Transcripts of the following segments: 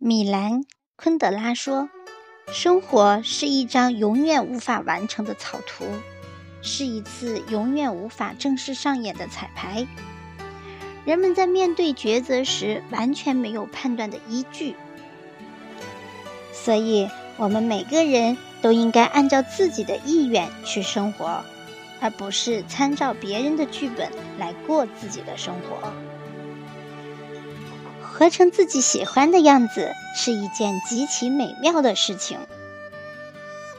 米兰·昆德拉说：“生活是一张永远无法完成的草图，是一次永远无法正式上演的彩排。人们在面对抉择时，完全没有判断的依据。所以，我们每个人都应该按照自己的意愿去生活，而不是参照别人的剧本来过自己的生活。”活成自己喜欢的样子是一件极其美妙的事情。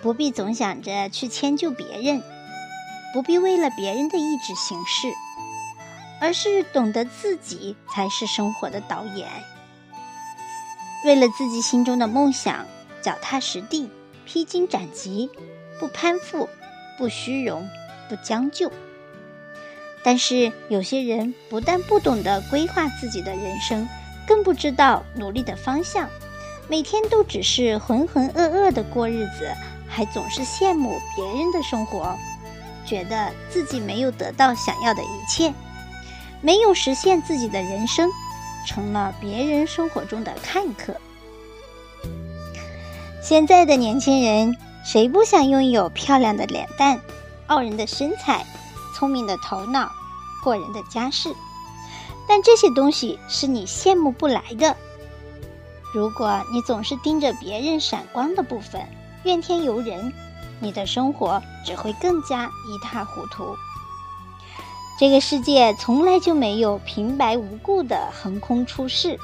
不必总想着去迁就别人，不必为了别人的意志行事，而是懂得自己才是生活的导演。为了自己心中的梦想，脚踏实地，披荆斩棘，不攀附，不虚荣，不将就。但是有些人不但不懂得规划自己的人生，更不知道努力的方向，每天都只是浑浑噩噩的过日子，还总是羡慕别人的生活，觉得自己没有得到想要的一切，没有实现自己的人生，成了别人生活中的看客。现在的年轻人，谁不想拥有漂亮的脸蛋、傲人的身材、聪明的头脑、过人的家世？但这些东西是你羡慕不来的。如果你总是盯着别人闪光的部分，怨天尤人，你的生活只会更加一塌糊涂。这个世界从来就没有平白无故的横空出世，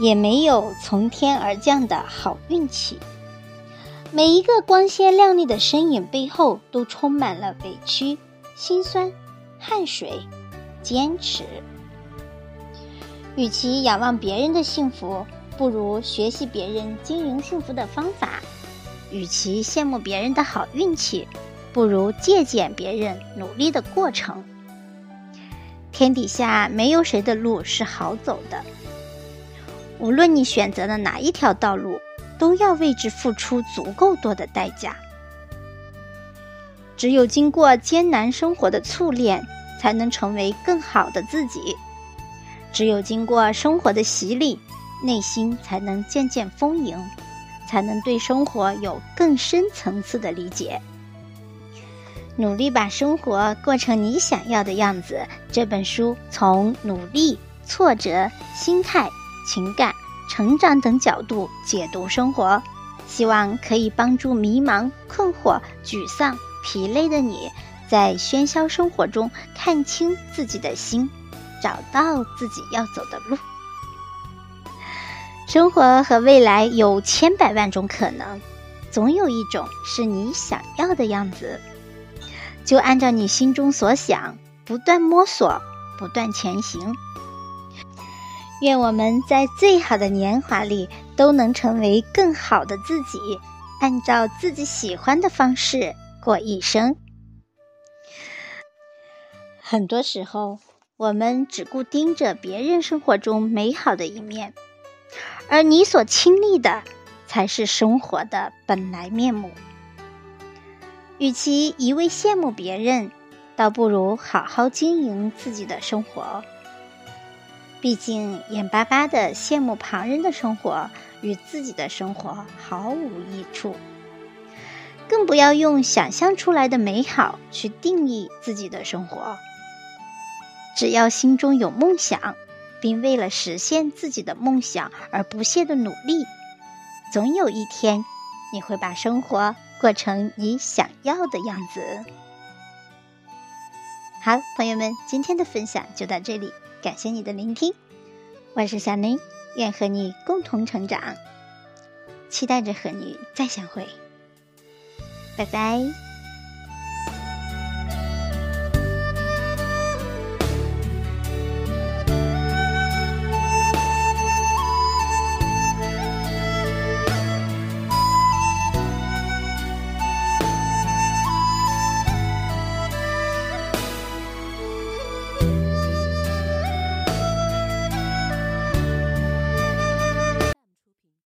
也没有从天而降的好运气。每一个光鲜亮丽的身影背后，都充满了委屈、心酸、汗水、坚持。与其仰望别人的幸福，不如学习别人经营幸福的方法；与其羡慕别人的好运气，不如借鉴别人努力的过程。天底下没有谁的路是好走的，无论你选择了哪一条道路，都要为之付出足够多的代价。只有经过艰难生活的淬炼，才能成为更好的自己。只有经过生活的洗礼，内心才能渐渐丰盈，才能对生活有更深层次的理解。努力把生活过成你想要的样子。这本书从努力、挫折、心态、情感、成长等角度解读生活，希望可以帮助迷茫、困惑、沮丧、疲累的你，在喧嚣生活中看清自己的心。找到自己要走的路，生活和未来有千百万种可能，总有一种是你想要的样子。就按照你心中所想，不断摸索，不断前行。愿我们在最好的年华里都能成为更好的自己，按照自己喜欢的方式过一生。很多时候。我们只顾盯着别人生活中美好的一面，而你所亲历的才是生活的本来面目。与其一味羡慕别人，倒不如好好经营自己的生活。毕竟，眼巴巴的羡慕旁人的生活，与自己的生活毫无益处。更不要用想象出来的美好去定义自己的生活。只要心中有梦想，并为了实现自己的梦想而不懈的努力，总有一天，你会把生活过成你想要的样子。好，朋友们，今天的分享就到这里，感谢你的聆听，我是小林，愿和你共同成长，期待着和你再相会，拜拜。